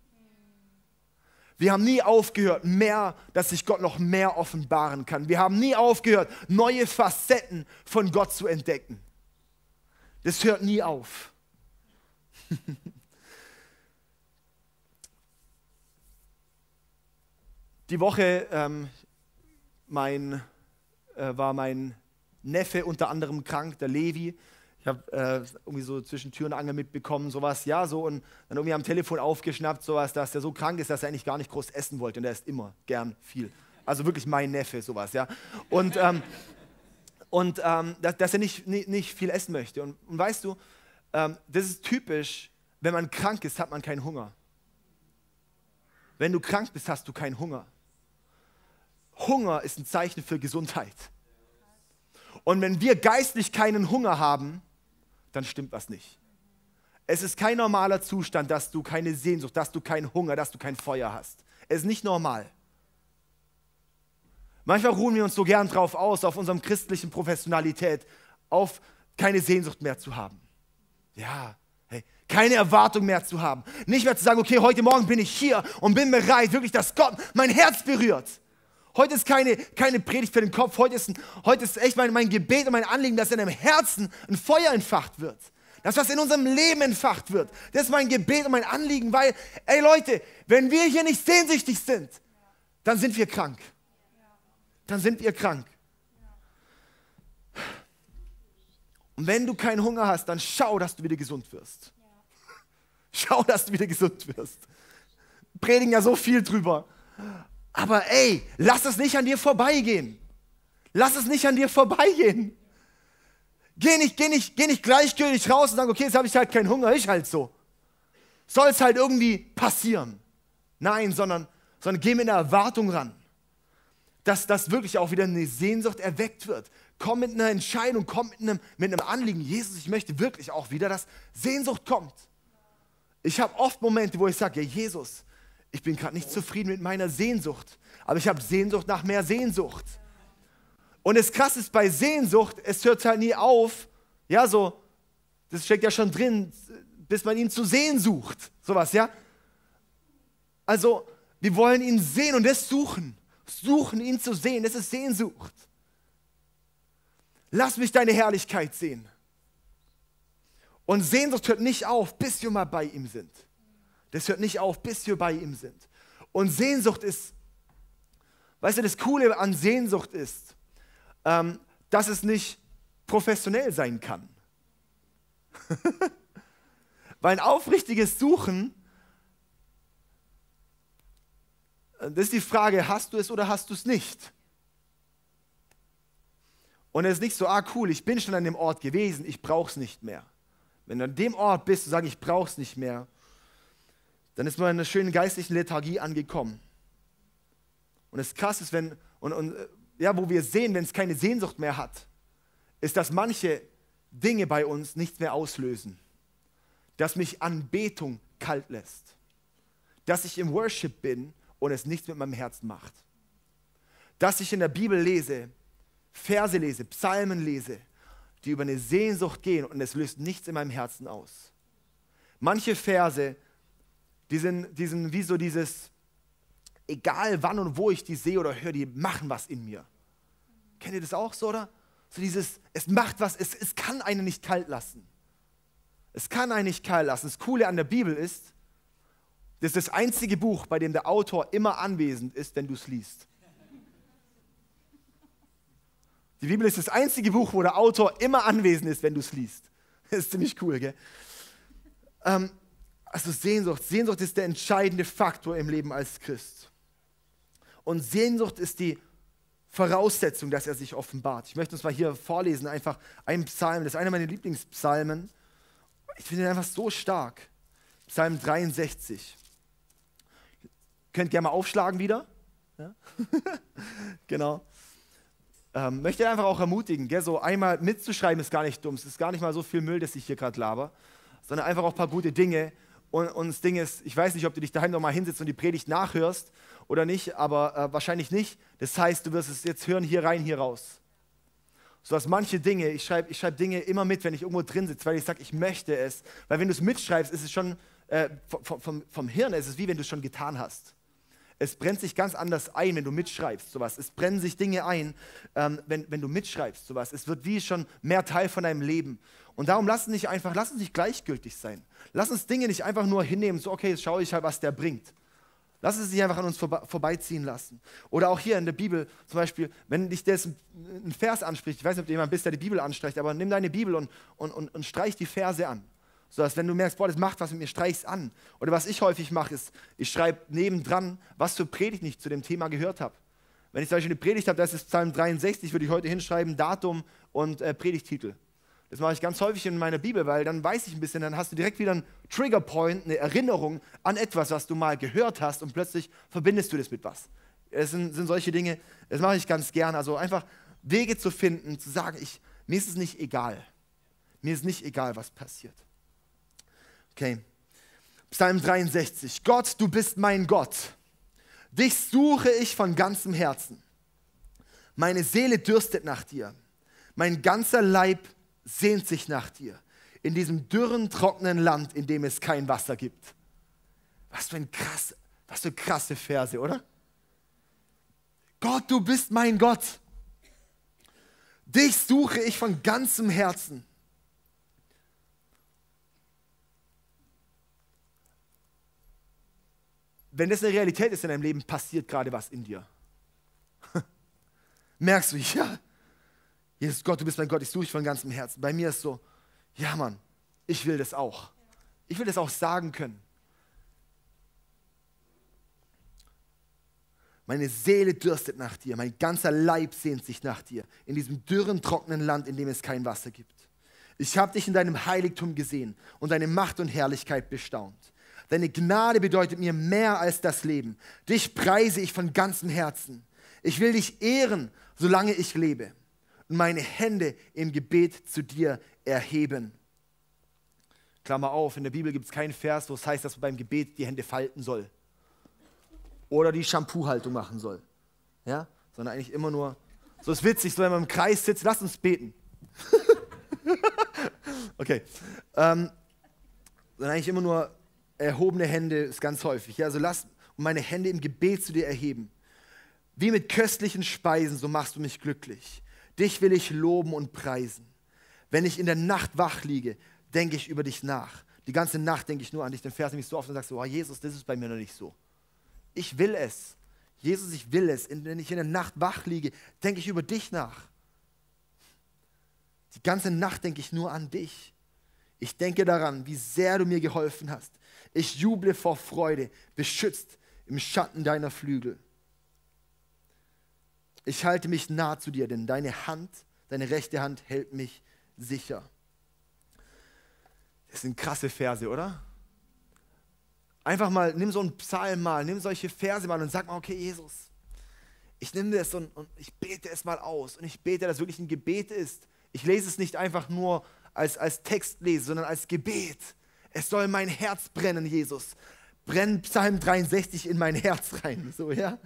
Wir haben nie aufgehört, mehr, dass sich Gott noch mehr offenbaren kann. Wir haben nie aufgehört, neue Facetten von Gott zu entdecken. Das hört nie auf. Die Woche ähm, mein, äh, war mein Neffe unter anderem krank, der Levi. Ich habe äh, irgendwie so zwischen Tür und Angel mitbekommen, sowas, ja, so und dann irgendwie am Telefon aufgeschnappt, sowas, dass der so krank ist, dass er eigentlich gar nicht groß essen wollte und er isst immer gern viel. Also wirklich mein Neffe, sowas, ja. Und, ähm, und ähm, dass, dass, er nicht, nicht, nicht, viel essen möchte. Und, und weißt du, ähm, das ist typisch, wenn man krank ist, hat man keinen Hunger. Wenn du krank bist, hast du keinen Hunger. Hunger ist ein Zeichen für Gesundheit. Und wenn wir geistlich keinen Hunger haben, dann stimmt was nicht. Es ist kein normaler Zustand, dass du keine Sehnsucht, dass du keinen Hunger, dass du kein Feuer hast. Es ist nicht normal. Manchmal ruhen wir uns so gern drauf aus, auf unserem christlichen Professionalität, auf keine Sehnsucht mehr zu haben. Ja, hey, keine Erwartung mehr zu haben. Nicht mehr zu sagen, okay, heute Morgen bin ich hier und bin bereit, wirklich, dass Gott mein Herz berührt. Heute ist keine, keine Predigt für den Kopf, heute ist, heute ist echt mein, mein Gebet und mein Anliegen, dass in deinem Herzen ein Feuer entfacht wird. Das, was in unserem Leben entfacht wird. Das ist mein Gebet und mein Anliegen, weil, ey Leute, wenn wir hier nicht sehnsüchtig sind, dann sind wir krank. Dann sind wir krank. Und wenn du keinen Hunger hast, dann schau, dass du wieder gesund wirst. Schau, dass du wieder gesund wirst. Predigen ja so viel drüber. Aber ey, lass es nicht an dir vorbeigehen. Lass es nicht an dir vorbeigehen. Geh nicht, geh nicht, geh nicht gleichgültig raus und sag, okay, jetzt habe ich halt keinen Hunger, ich halt so. Soll es halt irgendwie passieren. Nein, sondern, sondern geh mit einer Erwartung ran, dass das wirklich auch wieder eine Sehnsucht erweckt wird. Komm mit einer Entscheidung, komm mit einem, mit einem Anliegen. Jesus, ich möchte wirklich auch wieder, dass Sehnsucht kommt. Ich habe oft Momente, wo ich sage, ja, Jesus, ich bin gerade nicht zufrieden mit meiner Sehnsucht, aber ich habe Sehnsucht nach mehr Sehnsucht. Und das Krasse ist bei Sehnsucht, es hört halt nie auf, ja, so, das steckt ja schon drin, bis man ihn zu sehen sucht, sowas, ja. Also, wir wollen ihn sehen und das suchen, suchen ihn zu sehen, das ist Sehnsucht. Lass mich deine Herrlichkeit sehen. Und Sehnsucht hört nicht auf, bis wir mal bei ihm sind. Das hört nicht auf, bis wir bei ihm sind. Und Sehnsucht ist, weißt du, das Coole an Sehnsucht ist, ähm, dass es nicht professionell sein kann. Weil ein aufrichtiges Suchen, äh, das ist die Frage, hast du es oder hast du es nicht? Und es ist nicht so, ah cool, ich bin schon an dem Ort gewesen, ich brauche es nicht mehr. Wenn du an dem Ort bist und sagst, ich brauche es nicht mehr, dann ist man in einer schönen geistlichen Lethargie angekommen. Und das krass ist, wenn, und, und äh, ja, wo wir sehen, wenn es keine Sehnsucht mehr hat, ist, dass manche Dinge bei uns nichts mehr auslösen. Dass mich Anbetung kalt lässt. Dass ich im Worship bin und es nichts mit meinem Herzen macht. Dass ich in der Bibel lese, Verse lese, Psalmen lese, die über eine Sehnsucht gehen und es löst nichts in meinem Herzen aus. Manche Verse, die sind, die sind wie so dieses, egal wann und wo ich die sehe oder höre, die machen was in mir. Kennt ihr das auch so, oder? So dieses, es macht was, es, es kann einen nicht kalt lassen. Es kann einen nicht kalt lassen. Das Coole an der Bibel ist, das ist das einzige Buch, bei dem der Autor immer anwesend ist, wenn du es liest. Die Bibel ist das einzige Buch, wo der Autor immer anwesend ist, wenn du es liest. Das ist ziemlich cool, gell? Ähm, also Sehnsucht. Sehnsucht ist der entscheidende Faktor im Leben als Christ. Und Sehnsucht ist die Voraussetzung, dass er sich offenbart. Ich möchte uns mal hier vorlesen, einfach ein Psalm. Das ist einer meiner Lieblingspsalmen. Ich finde ihn einfach so stark. Psalm 63. Ihr könnt gerne mal aufschlagen wieder. Ja? genau. Ähm, möchte einfach auch ermutigen, gell? so einmal mitzuschreiben ist gar nicht dumm. Es ist gar nicht mal so viel Müll, dass ich hier gerade laber, sondern einfach auch ein paar gute Dinge. Und, und das Ding ist, ich weiß nicht, ob du dich daheim nochmal hinsetzt und die Predigt nachhörst oder nicht, aber äh, wahrscheinlich nicht. Das heißt, du wirst es jetzt hören, hier rein, hier raus. So dass manche Dinge, ich schreibe ich schreib Dinge immer mit, wenn ich irgendwo drin sitze, weil ich sage, ich möchte es. Weil wenn du es mitschreibst, ist es schon, äh, vom, vom, vom Hirn ist es wie wenn du es schon getan hast. Es brennt sich ganz anders ein, wenn du mitschreibst, sowas. Es brennen sich Dinge ein, ähm, wenn, wenn du mitschreibst, sowas. Es wird wie schon mehr Teil von deinem Leben. Und darum lass uns nicht einfach, lass uns nicht gleichgültig sein. Lass uns Dinge nicht einfach nur hinnehmen, so okay, jetzt schaue ich halt, was der bringt. Lass es sich einfach an uns vorbe vorbeiziehen lassen. Oder auch hier in der Bibel zum Beispiel, wenn dich das ein Vers anspricht, ich weiß nicht, ob du jemand bist, der die Bibel anstreicht, aber nimm deine Bibel und, und, und, und streich die Verse an. So dass wenn du merkst, boah, das macht was mit mir, streich es an. Oder was ich häufig mache, ist, ich schreibe nebendran, was für Predigt ich zu dem Thema gehört habe. Wenn ich zum Beispiel eine Predigt habe, das ist Psalm 63, würde ich heute hinschreiben, Datum und äh, Predigtitel. Das mache ich ganz häufig in meiner Bibel, weil dann weiß ich ein bisschen, dann hast du direkt wieder einen Triggerpoint, eine Erinnerung an etwas, was du mal gehört hast und plötzlich verbindest du das mit was. Es sind, sind solche Dinge, das mache ich ganz gern. Also einfach Wege zu finden, zu sagen, ich, mir ist es nicht egal. Mir ist nicht egal, was passiert. Okay. Psalm 63. Gott, du bist mein Gott. Dich suche ich von ganzem Herzen. Meine Seele dürstet nach dir. Mein ganzer Leib sehnt sich nach dir, in diesem dürren, trockenen Land, in dem es kein Wasser gibt. Was für ein krass, was für krasse Verse, oder? Gott, du bist mein Gott. Dich suche ich von ganzem Herzen. Wenn das eine Realität ist in deinem Leben, passiert gerade was in dir. Merkst du, ja, Jesus Gott, du bist mein Gott, ich suche dich von ganzem Herzen. Bei mir ist so, ja Mann, ich will das auch. Ich will das auch sagen können. Meine Seele dürstet nach dir, mein ganzer Leib sehnt sich nach dir, in diesem dürren, trockenen Land, in dem es kein Wasser gibt. Ich habe dich in deinem Heiligtum gesehen und deine Macht und Herrlichkeit bestaunt. Deine Gnade bedeutet mir mehr als das Leben. Dich preise ich von ganzem Herzen. Ich will dich ehren, solange ich lebe und meine Hände im Gebet zu dir erheben. Klammer auf, in der Bibel gibt es keinen Vers, wo es heißt, dass man beim Gebet die Hände falten soll. Oder die Shampoo-Haltung machen soll. Ja? Sondern eigentlich immer nur, so ist witzig, so wenn man im Kreis sitzt, lass uns beten. okay. Ähm, sondern eigentlich immer nur erhobene Hände ist ganz häufig. Ja, also lass meine Hände im Gebet zu dir erheben. Wie mit köstlichen Speisen, so machst du mich glücklich. Dich will ich loben und preisen. Wenn ich in der Nacht wach liege, denke ich über dich nach. Die ganze Nacht denke ich nur an dich. Den Vers nämlich so oft und sagst oh Jesus, das ist bei mir noch nicht so. Ich will es. Jesus, ich will es. Wenn ich in der Nacht wach liege, denke ich über dich nach. Die ganze Nacht denke ich nur an dich. Ich denke daran, wie sehr du mir geholfen hast. Ich juble vor Freude, beschützt im Schatten deiner Flügel. Ich halte mich nah zu dir, denn deine Hand, deine rechte Hand hält mich sicher. Das sind krasse Verse, oder? Einfach mal, nimm so einen Psalm mal, nimm solche Verse mal und sag mal, okay, Jesus, ich nehme das und, und ich bete es mal aus. Und ich bete, dass es wirklich ein Gebet ist. Ich lese es nicht einfach nur als, als Text lese, sondern als Gebet. Es soll mein Herz brennen, Jesus. Brenn Psalm 63 in mein Herz rein. So, ja?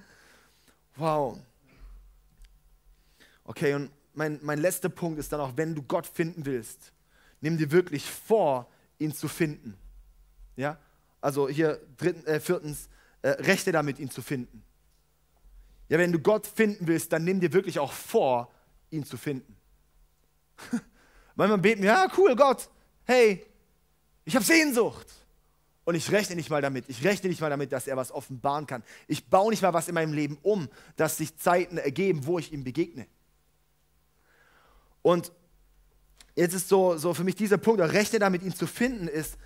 Wow. Okay, und mein, mein letzter Punkt ist dann auch, wenn du Gott finden willst, nimm dir wirklich vor, ihn zu finden. Ja? Also hier drittens, äh, viertens, äh, Rechte damit, ihn zu finden. Ja, wenn du Gott finden willst, dann nimm dir wirklich auch vor, ihn zu finden. Manchmal beten wir, ja, cool, Gott, hey, ich habe Sehnsucht. Und ich rechne nicht mal damit. Ich rechne nicht mal damit, dass er was offenbaren kann. Ich baue nicht mal was in meinem Leben um, dass sich Zeiten ergeben, wo ich ihm begegne. Und jetzt ist so, so für mich dieser Punkt, rechne damit, ihn zu finden, ist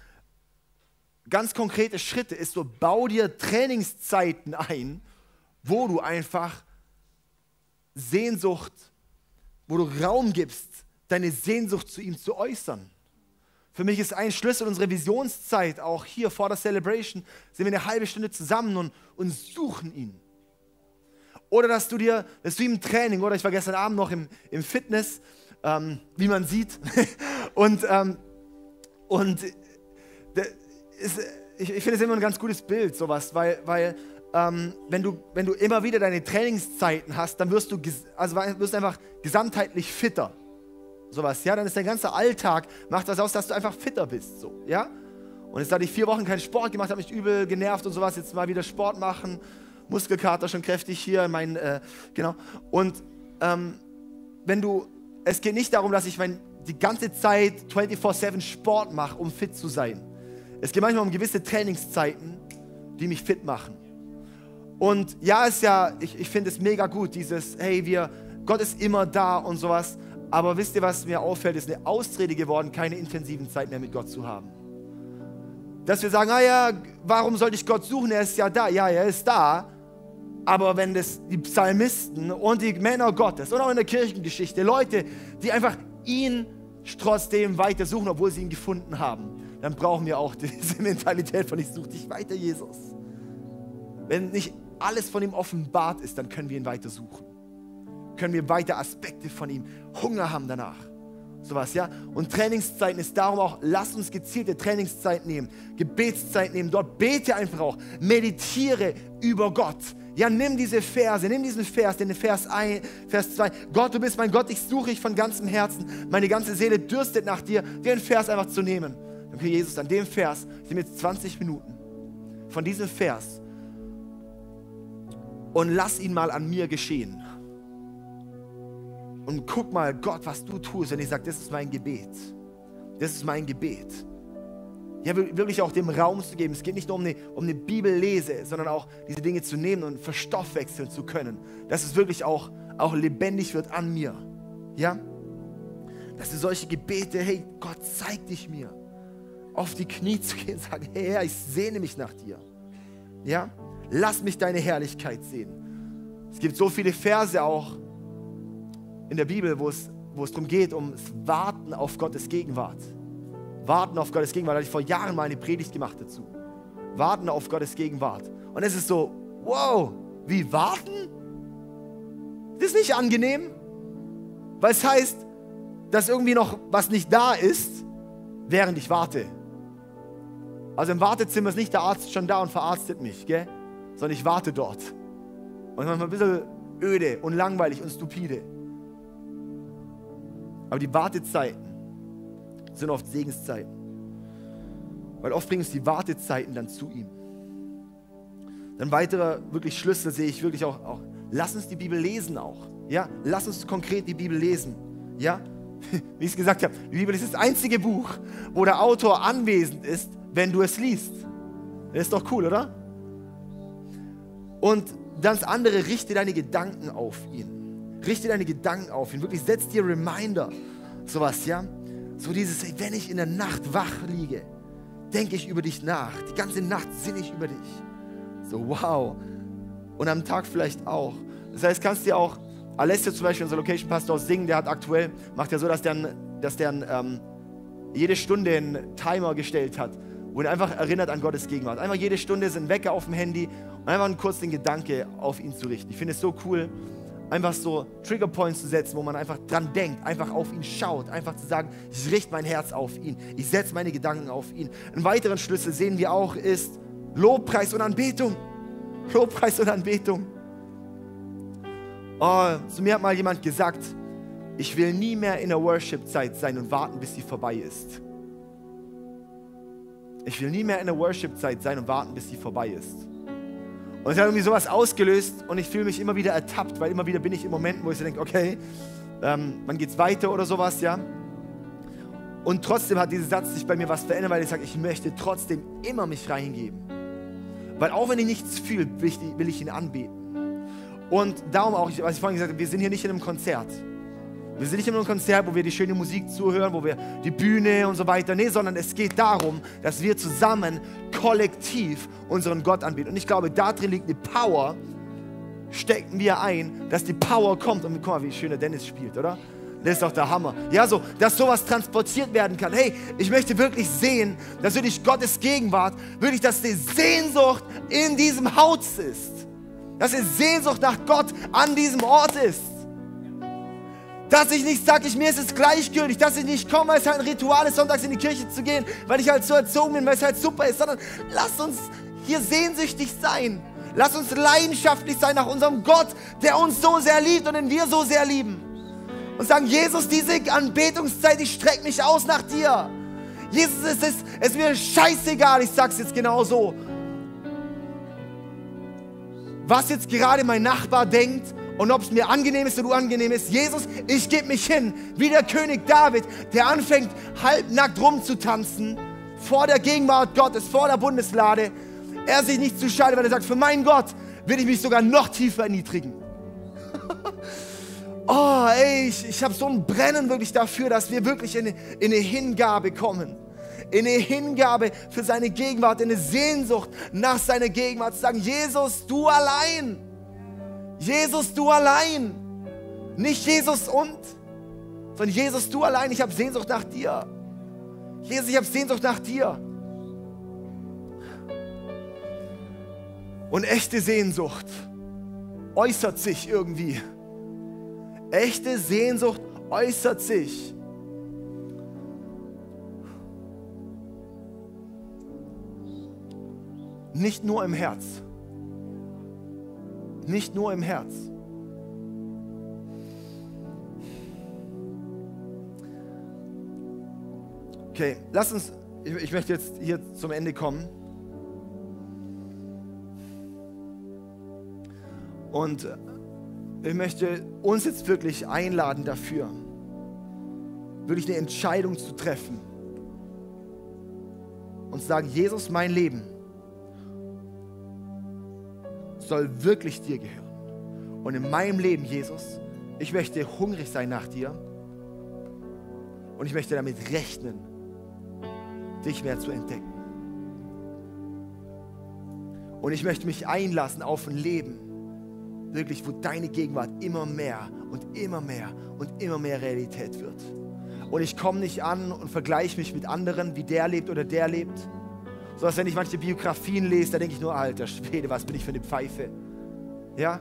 ganz konkrete Schritte, ist so, bau dir Trainingszeiten ein, wo du einfach Sehnsucht, wo du Raum gibst, deine Sehnsucht zu ihm zu äußern. Für mich ist ein Schlüssel unserer Visionszeit, auch hier vor der Celebration, sind wir eine halbe Stunde zusammen und, und suchen ihn. Oder dass du dir, dass du im Training, oder ich war gestern Abend noch im, im Fitness, ähm, wie man sieht, und, ähm, und ist, ich, ich finde es immer ein ganz gutes Bild, sowas, weil, weil ähm, wenn, du, wenn du immer wieder deine Trainingszeiten hast, dann wirst du, also wirst du einfach gesamtheitlich fitter. Sowas, ja, dann ist dein ganzer Alltag, macht das aus, dass du einfach fitter bist, so, ja. Und jetzt hatte ich vier Wochen keinen Sport gemacht, habe mich übel genervt und sowas, jetzt mal wieder Sport machen, Muskelkater schon kräftig hier, mein, äh, genau. Und ähm, wenn du, es geht nicht darum, dass ich mein, die ganze Zeit 24-7 Sport mache, um fit zu sein. Es geht manchmal um gewisse Trainingszeiten, die mich fit machen. Und ja, ist ja, ich, ich finde es mega gut, dieses, hey, wir, Gott ist immer da und sowas. Aber wisst ihr, was mir auffällt, ist eine Ausrede geworden, keine intensiven Zeit mehr mit Gott zu haben. Dass wir sagen, ah ja, warum sollte ich Gott suchen? Er ist ja da. Ja, er ist da. Aber wenn das die Psalmisten und die Männer Gottes und auch in der Kirchengeschichte, Leute, die einfach ihn trotzdem weiter suchen, obwohl sie ihn gefunden haben, dann brauchen wir auch diese Mentalität von ich suche dich weiter, Jesus. Wenn nicht alles von ihm offenbart ist, dann können wir ihn weiter suchen. Können wir weiter Aspekte von ihm, Hunger haben danach. Sowas, ja? Und Trainingszeiten ist darum auch, lass uns gezielte Trainingszeit nehmen, Gebetszeit nehmen, dort bete einfach auch, meditiere über Gott. Ja, nimm diese Verse, nimm diesen Vers, den Vers 1, Vers 2. Gott, du bist mein Gott, ich suche dich von ganzem Herzen. Meine ganze Seele dürstet nach dir, den Vers einfach zu nehmen. Okay, Jesus, an dem Vers, ich nehme jetzt 20 Minuten von diesem Vers und lass ihn mal an mir geschehen. Und guck mal, Gott, was du tust, wenn ich sage, das ist mein Gebet. Das ist mein Gebet. Ja, wirklich auch dem Raum zu geben. Es geht nicht nur um eine, um eine Bibellese, sondern auch diese Dinge zu nehmen und verstoffwechseln zu können. Dass es wirklich auch, auch lebendig wird an mir. Ja? Dass du solche Gebete, hey, Gott, zeig dich mir. Auf die Knie zu gehen und sagen, hey Herr, ich sehne mich nach dir. Ja? lass mich deine Herrlichkeit sehen. Es gibt so viele Verse auch in der Bibel, wo es, wo es darum geht, um das Warten auf Gottes Gegenwart. Warten auf Gottes Gegenwart. Da hatte ich vor Jahren mal eine Predigt gemacht dazu. Warten auf Gottes Gegenwart. Und es ist so, wow, wie warten? Das ist nicht angenehm, weil es heißt, dass irgendwie noch was nicht da ist, während ich warte. Also im Wartezimmer ist nicht der Arzt schon da und verarztet mich, gell? sondern ich warte dort. Und manchmal ein bisschen öde und langweilig und stupide. Aber die Wartezeiten sind oft Segenszeiten. Weil oft bringen uns die Wartezeiten dann zu ihm. Dann weiterer wirklich Schlüssel sehe ich wirklich auch, auch, lass uns die Bibel lesen auch. Ja, lass uns konkret die Bibel lesen. Ja, wie ich es gesagt habe, die Bibel ist das einzige Buch, wo der Autor anwesend ist, wenn du es liest. Das ist doch cool, oder? Und das andere, richte deine Gedanken auf ihn. Richte deine Gedanken auf ihn. Wirklich setz dir Reminder. Sowas, ja? So dieses, ey, wenn ich in der Nacht wach liege, denke ich über dich nach. Die ganze Nacht sinne ich über dich. So, wow. Und am Tag vielleicht auch. Das heißt, kannst du dir auch, Alessio zum Beispiel, unser Location Pastor aus Singen, der hat aktuell, macht ja so, dass der, dass der ähm, jede Stunde einen Timer gestellt hat, wo er einfach erinnert an Gottes Gegenwart. Einfach jede Stunde sind Wecker auf dem Handy und einfach kurz den Gedanke auf ihn zu richten. Ich finde es so cool, einfach so Triggerpoints zu setzen, wo man einfach dran denkt, einfach auf ihn schaut, einfach zu sagen, ich richte mein Herz auf ihn, ich setze meine Gedanken auf ihn. Einen weiteren Schlüssel sehen wir auch ist Lobpreis und Anbetung. Lobpreis und Anbetung. Oh, zu mir hat mal jemand gesagt, ich will nie mehr in der Worship-Zeit sein und warten, bis sie vorbei ist. Ich will nie mehr in der Worship-Zeit sein und warten, bis sie vorbei ist. Und es hat irgendwie sowas ausgelöst und ich fühle mich immer wieder ertappt, weil immer wieder bin ich in Momenten, wo ich so denke, okay, ähm, wann geht's weiter oder sowas, ja. Und trotzdem hat dieser Satz sich bei mir was verändert, weil ich sage, ich möchte trotzdem immer mich reingeben. Weil auch wenn ich nichts fühle, will ich, will ich ihn anbeten. Und darum auch, was ich vorhin gesagt habe, wir sind hier nicht in einem Konzert. Wir sind nicht in einem Konzert, wo wir die schöne Musik zuhören, wo wir die Bühne und so weiter. Nee, sondern es geht darum, dass wir zusammen kollektiv unseren Gott anbieten. Und ich glaube, da drin liegt eine Power, stecken wir ein, dass die Power kommt. Und guck mal, wie schön der Dennis spielt, oder? Das ist doch der Hammer. Ja, so, dass sowas transportiert werden kann. Hey, ich möchte wirklich sehen, dass wirklich Gottes Gegenwart, wirklich, dass die Sehnsucht in diesem Haus ist. Dass die Sehnsucht nach Gott an diesem Ort ist. Dass ich nicht sage, ich, mir ist es gleichgültig, dass ich nicht komme, weil es halt ein Ritual ist, sonntags in die Kirche zu gehen, weil ich halt so erzogen bin, weil es halt super ist, sondern lass uns hier sehnsüchtig sein. Lass uns leidenschaftlich sein nach unserem Gott, der uns so sehr liebt und den wir so sehr lieben. Und sagen, Jesus, diese Anbetungszeit, ich strecke mich aus nach dir. Jesus, es ist, es ist mir scheißegal, ich sag's jetzt genau so. Was jetzt gerade mein Nachbar denkt und ob es mir angenehm ist oder unangenehm ist, Jesus, ich gebe mich hin, wie der König David, der anfängt, halbnackt rumzutanzen, vor der Gegenwart Gottes, vor der Bundeslade. Er sich nicht zu schade, weil er sagt, für meinen Gott will ich mich sogar noch tiefer erniedrigen. oh, ey, ich, ich habe so ein Brennen wirklich dafür, dass wir wirklich in, in eine Hingabe kommen in eine Hingabe für seine Gegenwart, in eine Sehnsucht nach seiner Gegenwart, zu sagen, Jesus, du allein. Jesus, du allein. Nicht Jesus und, sondern Jesus, du allein. Ich habe Sehnsucht nach dir. Jesus, ich habe Sehnsucht nach dir. Und echte Sehnsucht äußert sich irgendwie. Echte Sehnsucht äußert sich. Nicht nur im Herz nicht nur im Herz. Okay, lass uns, ich, ich möchte jetzt hier zum Ende kommen. Und ich möchte uns jetzt wirklich einladen dafür, wirklich eine Entscheidung zu treffen und zu sagen, Jesus, mein Leben soll wirklich dir gehören. Und in meinem Leben, Jesus, ich möchte hungrig sein nach dir und ich möchte damit rechnen, dich mehr zu entdecken. Und ich möchte mich einlassen auf ein Leben, wirklich, wo deine Gegenwart immer mehr und immer mehr und immer mehr Realität wird. Und ich komme nicht an und vergleiche mich mit anderen, wie der lebt oder der lebt, so dass wenn ich manche Biografien lese, da denke ich nur, alter Schwede, was bin ich für eine Pfeife. Ja?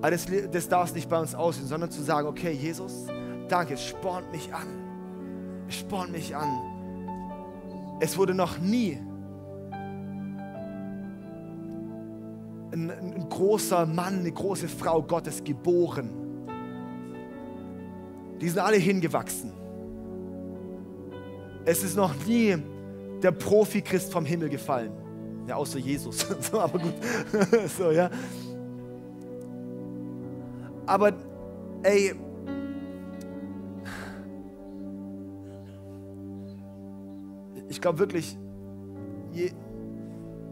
Aber das, das darf es nicht bei uns aussehen, sondern zu sagen, okay, Jesus, danke, es spornt mich an. Es spornt mich an. Es wurde noch nie ein, ein großer Mann, eine große Frau Gottes geboren. Die sind alle hingewachsen. Es ist noch nie der Profi-Christ vom Himmel gefallen. Ja, außer Jesus. so, aber gut. so, ja. Aber, ey, ich glaube wirklich, je,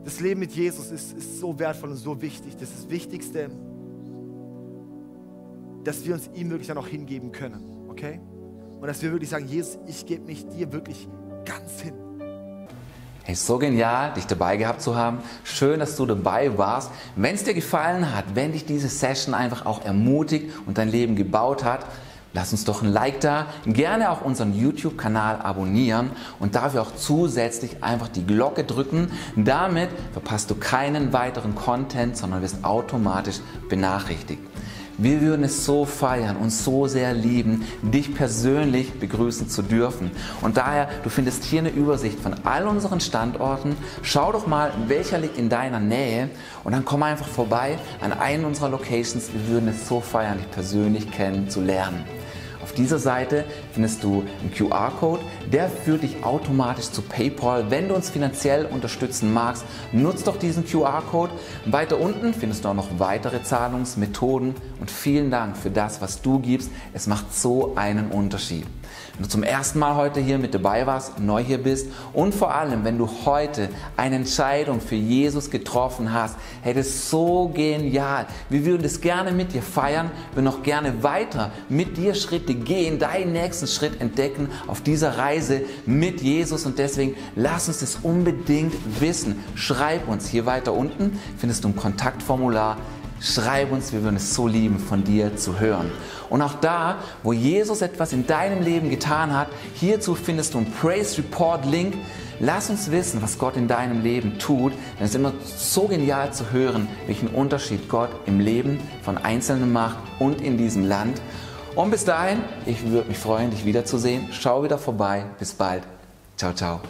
das Leben mit Jesus ist, ist so wertvoll und so wichtig. Das ist das Wichtigste, dass wir uns ihm wirklich dann auch hingeben können. Okay? und dass wir wirklich sagen, Jesus, ich gebe mich dir wirklich ganz hin. Hey, so genial, dich dabei gehabt zu haben. Schön, dass du dabei warst. Wenn es dir gefallen hat, wenn dich diese Session einfach auch ermutigt und dein Leben gebaut hat, lass uns doch ein Like da. Gerne auch unseren YouTube-Kanal abonnieren und dafür auch zusätzlich einfach die Glocke drücken. Damit verpasst du keinen weiteren Content, sondern wirst automatisch benachrichtigt. Wir würden es so feiern und so sehr lieben, dich persönlich begrüßen zu dürfen. Und daher, du findest hier eine Übersicht von all unseren Standorten. Schau doch mal, welcher liegt in deiner Nähe und dann komm einfach vorbei an einen unserer Locations. Wir würden es so feiern, dich persönlich kennenzulernen. Auf dieser Seite findest du einen QR-Code, der führt dich automatisch zu PayPal. Wenn du uns finanziell unterstützen magst, nutzt doch diesen QR-Code. Weiter unten findest du auch noch weitere Zahlungsmethoden und vielen Dank für das, was du gibst. Es macht so einen Unterschied. Wenn du zum ersten Mal heute hier mit dabei warst, neu hier bist und vor allem, wenn du heute eine Entscheidung für Jesus getroffen hast, hey, das ist so genial. Wir würden das gerne mit dir feiern, wir noch gerne weiter mit dir Schritte gehen, deinen nächsten Schritt entdecken auf dieser Reise mit Jesus und deswegen lass uns das unbedingt wissen. Schreib uns hier weiter unten, findest du ein Kontaktformular Schreib uns, wir würden es so lieben, von dir zu hören. Und auch da, wo Jesus etwas in deinem Leben getan hat, hierzu findest du einen Praise Report Link. Lass uns wissen, was Gott in deinem Leben tut. Denn es ist immer so genial zu hören, welchen Unterschied Gott im Leben von Einzelnen macht und in diesem Land. Und bis dahin, ich würde mich freuen, dich wiederzusehen. Schau wieder vorbei. Bis bald. Ciao, ciao.